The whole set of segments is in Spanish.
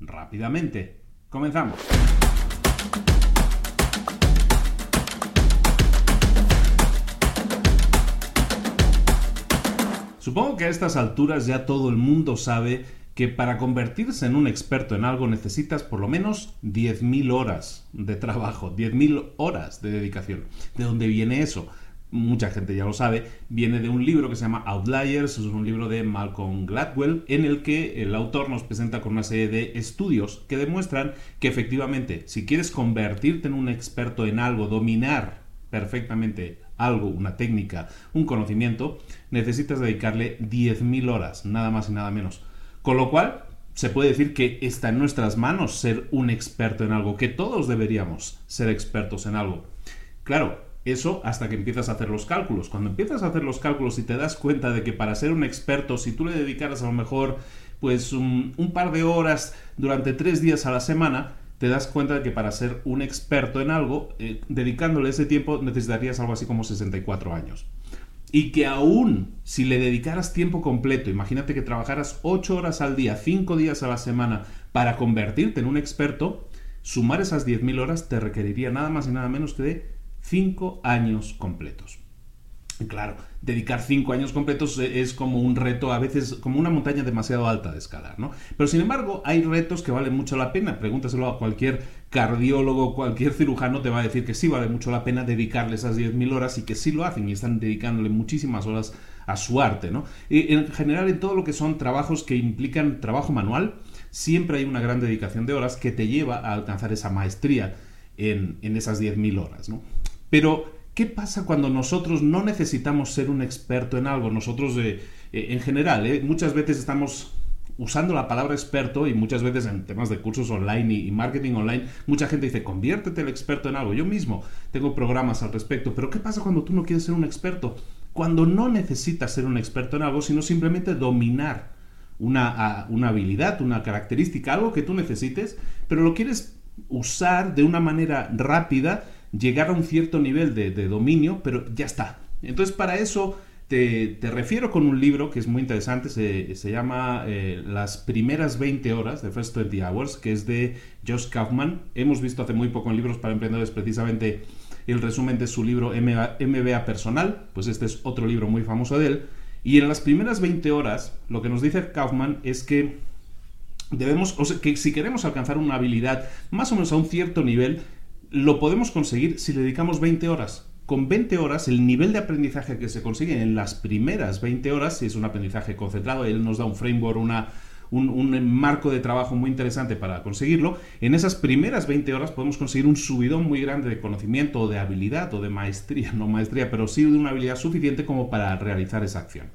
rápidamente. Comenzamos. Supongo que a estas alturas ya todo el mundo sabe que para convertirse en un experto en algo necesitas por lo menos 10.000 horas de trabajo, 10.000 horas de dedicación. ¿De dónde viene eso? Mucha gente ya lo sabe, viene de un libro que se llama Outliers, es un libro de Malcolm Gladwell, en el que el autor nos presenta con una serie de estudios que demuestran que efectivamente, si quieres convertirte en un experto en algo, dominar perfectamente algo, una técnica, un conocimiento, necesitas dedicarle 10.000 horas, nada más y nada menos. Con lo cual, se puede decir que está en nuestras manos ser un experto en algo, que todos deberíamos ser expertos en algo. Claro, eso hasta que empiezas a hacer los cálculos. Cuando empiezas a hacer los cálculos y te das cuenta de que para ser un experto, si tú le dedicaras a lo mejor pues un, par de horas durante tres días a la semana, te das cuenta de que para ser un experto en algo, eh, dedicándole ese tiempo necesitarías algo así como 64 años. Y que aún si le dedicaras tiempo completo, imagínate que trabajaras 8 horas al día, 5 días a la semana para convertirte en un experto, sumar esas 10.000 horas te requeriría nada más y nada menos que de cinco años completos. claro, dedicar cinco años completos es como un reto, a veces como una montaña demasiado alta de escalar, ¿no? Pero sin embargo, hay retos que valen mucho la pena. Pregúntaselo a cualquier cardiólogo, cualquier cirujano te va a decir que sí vale mucho la pena dedicarle esas 10.000 horas y que sí lo hacen y están dedicándole muchísimas horas a su arte, ¿no? en general, en todo lo que son trabajos que implican trabajo manual, siempre hay una gran dedicación de horas que te lleva a alcanzar esa maestría en, en esas 10.000 horas, ¿no? Pero, ¿qué pasa cuando nosotros no necesitamos ser un experto en algo? Nosotros, eh, eh, en general, eh, muchas veces estamos usando la palabra experto y muchas veces en temas de cursos online y, marketing online, mucha gente dice, conviértete el experto en algo. Yo mismo tengo programas al respecto, pero ¿qué pasa cuando tú no quieres ser un experto? Cuando no necesitas ser un experto en algo, sino simplemente dominar una, una habilidad, una característica, algo que tú necesites, pero lo quieres usar de una manera rápida llegar a un cierto nivel de, dominio, pero ya está. Entonces, para eso te, refiero con un libro que es muy interesante, se, llama eh, Las primeras 20 horas, de First 20 Hours, que es de Josh Kaufman. Hemos visto hace muy poco en libros para emprendedores precisamente el resumen de su libro MBA Personal, pues este es otro libro muy famoso de él. Y en las primeras 20 horas, lo que nos dice Kaufman es que debemos, o sea, que si queremos alcanzar una habilidad más o menos a un cierto nivel, lo podemos conseguir si le dedicamos 20 horas. Con 20 horas, el nivel de aprendizaje que se consigue en las primeras 20 horas, si es un aprendizaje concentrado, él nos da un framework, una, un, marco de trabajo muy interesante para conseguirlo, en esas primeras 20 horas podemos conseguir un subidón muy grande de conocimiento o de habilidad o de maestría, no maestría, pero sí de una habilidad suficiente como para realizar esa acción.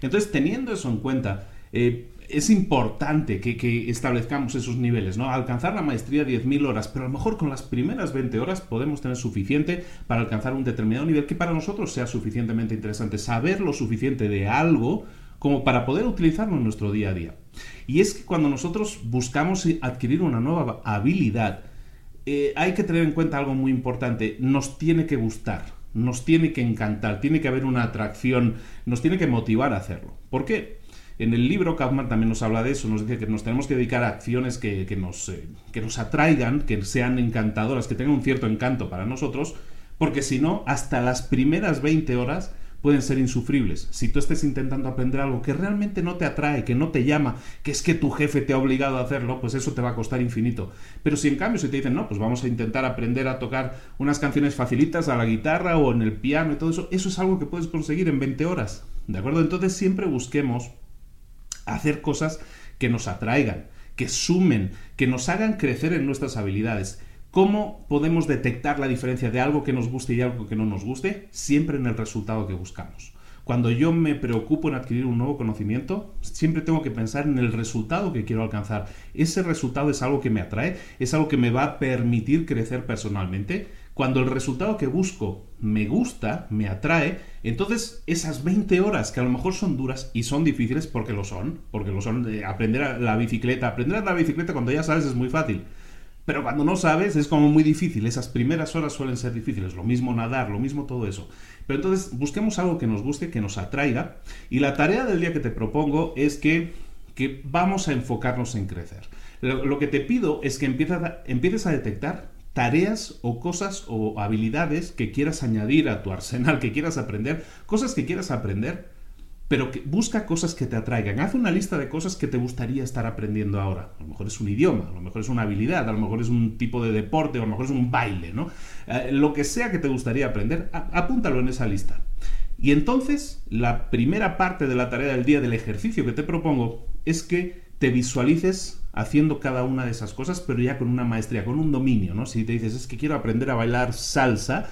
Entonces, teniendo eso en cuenta, eh, es importante que, establezcamos esos niveles, ¿no? Alcanzar la maestría 10.000 horas, pero a lo mejor con las primeras 20 horas podemos tener suficiente para alcanzar un determinado nivel que para nosotros sea suficientemente interesante. Saber lo suficiente de algo como para poder utilizarlo en nuestro día a día. Y es que cuando nosotros buscamos adquirir una nueva habilidad, eh, hay que tener en cuenta algo muy importante, nos tiene que gustar, nos tiene que encantar, tiene que haber una atracción, nos tiene que motivar a hacerlo. ¿Por qué? En el libro Kaufman también nos habla de eso, nos dice que nos tenemos que dedicar a acciones que, nos, eh, que nos atraigan, que sean encantadoras, que tengan un cierto encanto para nosotros, porque si no, hasta las primeras 20 horas pueden ser insufribles. Si tú estés intentando aprender algo que realmente no te atrae, que no te llama, que es que tu jefe te ha obligado a hacerlo, pues eso te va a costar infinito. Pero si en cambio si te dicen, no, pues vamos a intentar aprender a tocar unas canciones facilitas a la guitarra o en el piano y todo eso, eso es algo que puedes conseguir en 20 horas. ¿De acuerdo? Entonces siempre busquemos hacer cosas que nos atraigan, que sumen, que nos hagan crecer en nuestras habilidades. ¿Cómo podemos detectar la diferencia de algo que nos guste y algo que no nos guste? Siempre en el resultado que buscamos. Cuando yo me preocupo en adquirir un nuevo conocimiento, siempre tengo que pensar en el resultado que quiero alcanzar. Ese resultado es algo que me atrae, es algo que me va a permitir crecer personalmente cuando el resultado que busco me gusta, me atrae, entonces esas 20 horas que a lo mejor son duras y son difíciles porque lo son, porque lo son, de aprender a la bicicleta, aprender a la bicicleta cuando ya sabes es muy fácil. Pero cuando no sabes es como muy difícil, esas primeras horas suelen ser difíciles, lo mismo nadar, lo mismo todo eso. Pero entonces busquemos algo que nos guste, que nos atraiga, y la tarea del día que te propongo es que, que vamos a enfocarnos en crecer. Lo, que te pido es que empieces a detectar tareas o cosas o habilidades que quieras añadir a tu arsenal, que quieras aprender, cosas que quieras aprender, pero busca cosas que te atraigan. Haz una lista de cosas que te gustaría estar aprendiendo ahora. A lo mejor es un idioma, a lo mejor es una habilidad, a lo mejor es un tipo de deporte, o a lo mejor es un baile, ¿no? Eh, lo que sea que te gustaría aprender, apúntalo en esa lista. Y entonces, la primera parte de la tarea del día del ejercicio que te propongo es que te visualices haciendo cada una de esas cosas, pero ya con una maestría, con un dominio, ¿no? Si te dices, es que quiero aprender a bailar salsa,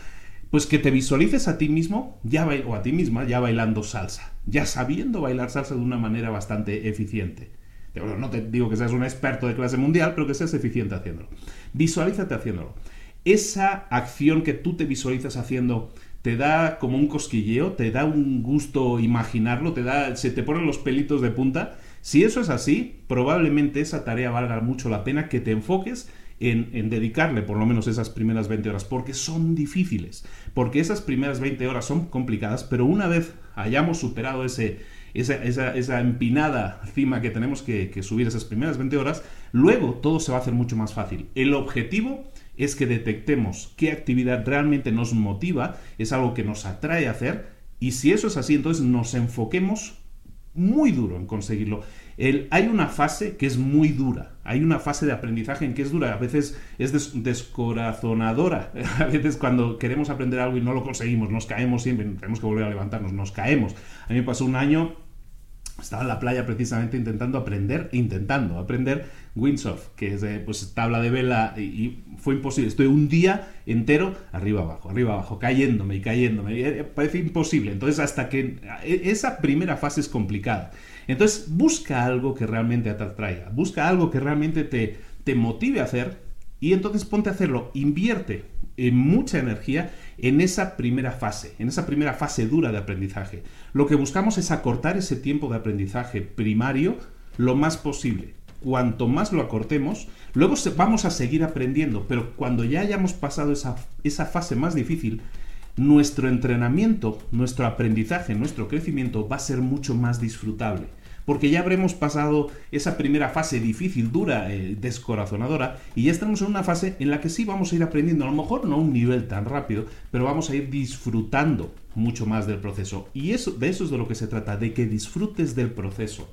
pues que te visualices a ti mismo ya o a ti misma ya bailando salsa, ya sabiendo bailar salsa de una manera bastante eficiente. No te digo que seas un experto de clase mundial, pero que seas eficiente haciéndolo. Visualízate haciéndolo. Esa acción que tú te visualizas haciendo te da como un cosquilleo, te da un gusto imaginarlo, te da, se te ponen los pelitos de punta si eso es así, probablemente esa tarea valga mucho la pena que te enfoques en, dedicarle por lo menos esas primeras 20 horas, porque son difíciles, porque esas primeras 20 horas son complicadas, pero una vez hayamos superado ese, esa, empinada cima que tenemos que, que subir esas primeras 20 horas, luego todo se va a hacer mucho más fácil. El objetivo es que detectemos qué actividad realmente nos motiva, es algo que nos atrae a hacer, y si eso es así, entonces nos enfoquemos muy duro en conseguirlo. El, hay una fase que es muy dura, hay una fase de aprendizaje en que es dura, a veces es descorazonadora, a veces cuando queremos aprender algo y no lo conseguimos, nos caemos siempre, tenemos que volver a levantarnos, nos caemos. A mí me pasó un año estaba en la playa precisamente intentando aprender, intentando aprender windsurf, que es pues tabla de vela y, fue imposible. Estoy un día entero arriba abajo, arriba abajo, cayéndome y cayéndome. Eh, parece imposible. Entonces hasta que e, esa primera fase es complicada. Entonces busca algo que realmente te atraiga, busca algo que realmente te, te motive a hacer y entonces ponte a hacerlo, invierte en mucha energía en esa primera fase, en esa primera fase dura de aprendizaje. Lo que buscamos es acortar ese tiempo de aprendizaje primario lo más posible. Cuanto más lo acortemos, luego vamos a seguir aprendiendo, pero cuando ya hayamos pasado esa, esa fase más difícil, nuestro entrenamiento, nuestro aprendizaje, nuestro crecimiento va a ser mucho más disfrutable porque ya habremos pasado esa primera fase difícil, dura, eh, descorazonadora, y ya estamos en una fase en la que sí vamos a ir aprendiendo, a lo mejor no a un nivel tan rápido, pero vamos a ir disfrutando mucho más del proceso. Y eso, de eso es de lo que se trata, de que disfrutes del proceso.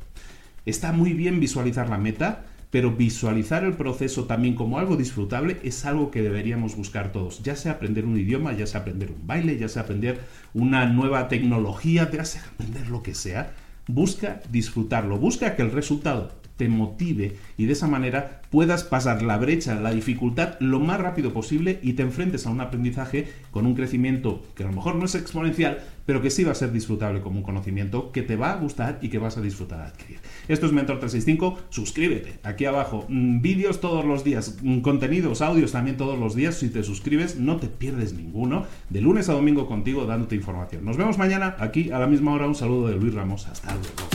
Está muy bien visualizar la meta, pero visualizar el proceso también como algo disfrutable es algo que deberíamos buscar todos, ya sea aprender un idioma, ya sea aprender un baile, ya sea aprender una nueva tecnología, ya sea aprender lo que sea, busca disfrutarlo, busca que el resultado te motive y de esa manera puedas pasar la brecha, la dificultad lo más rápido posible y te enfrentes a un aprendizaje con un crecimiento que a lo mejor no es exponencial, pero que sí va a ser disfrutable como un conocimiento que te va a gustar y que vas a disfrutar adquirir. Esto es Mentor 365, suscríbete. Aquí abajo, mm, vídeos todos los días, mm, contenidos, audios también todos los días. Si te suscribes, no te pierdes ninguno. De lunes a domingo contigo dándote información. Nos vemos mañana aquí a la misma hora. Un saludo de Luis Ramos. Hasta luego.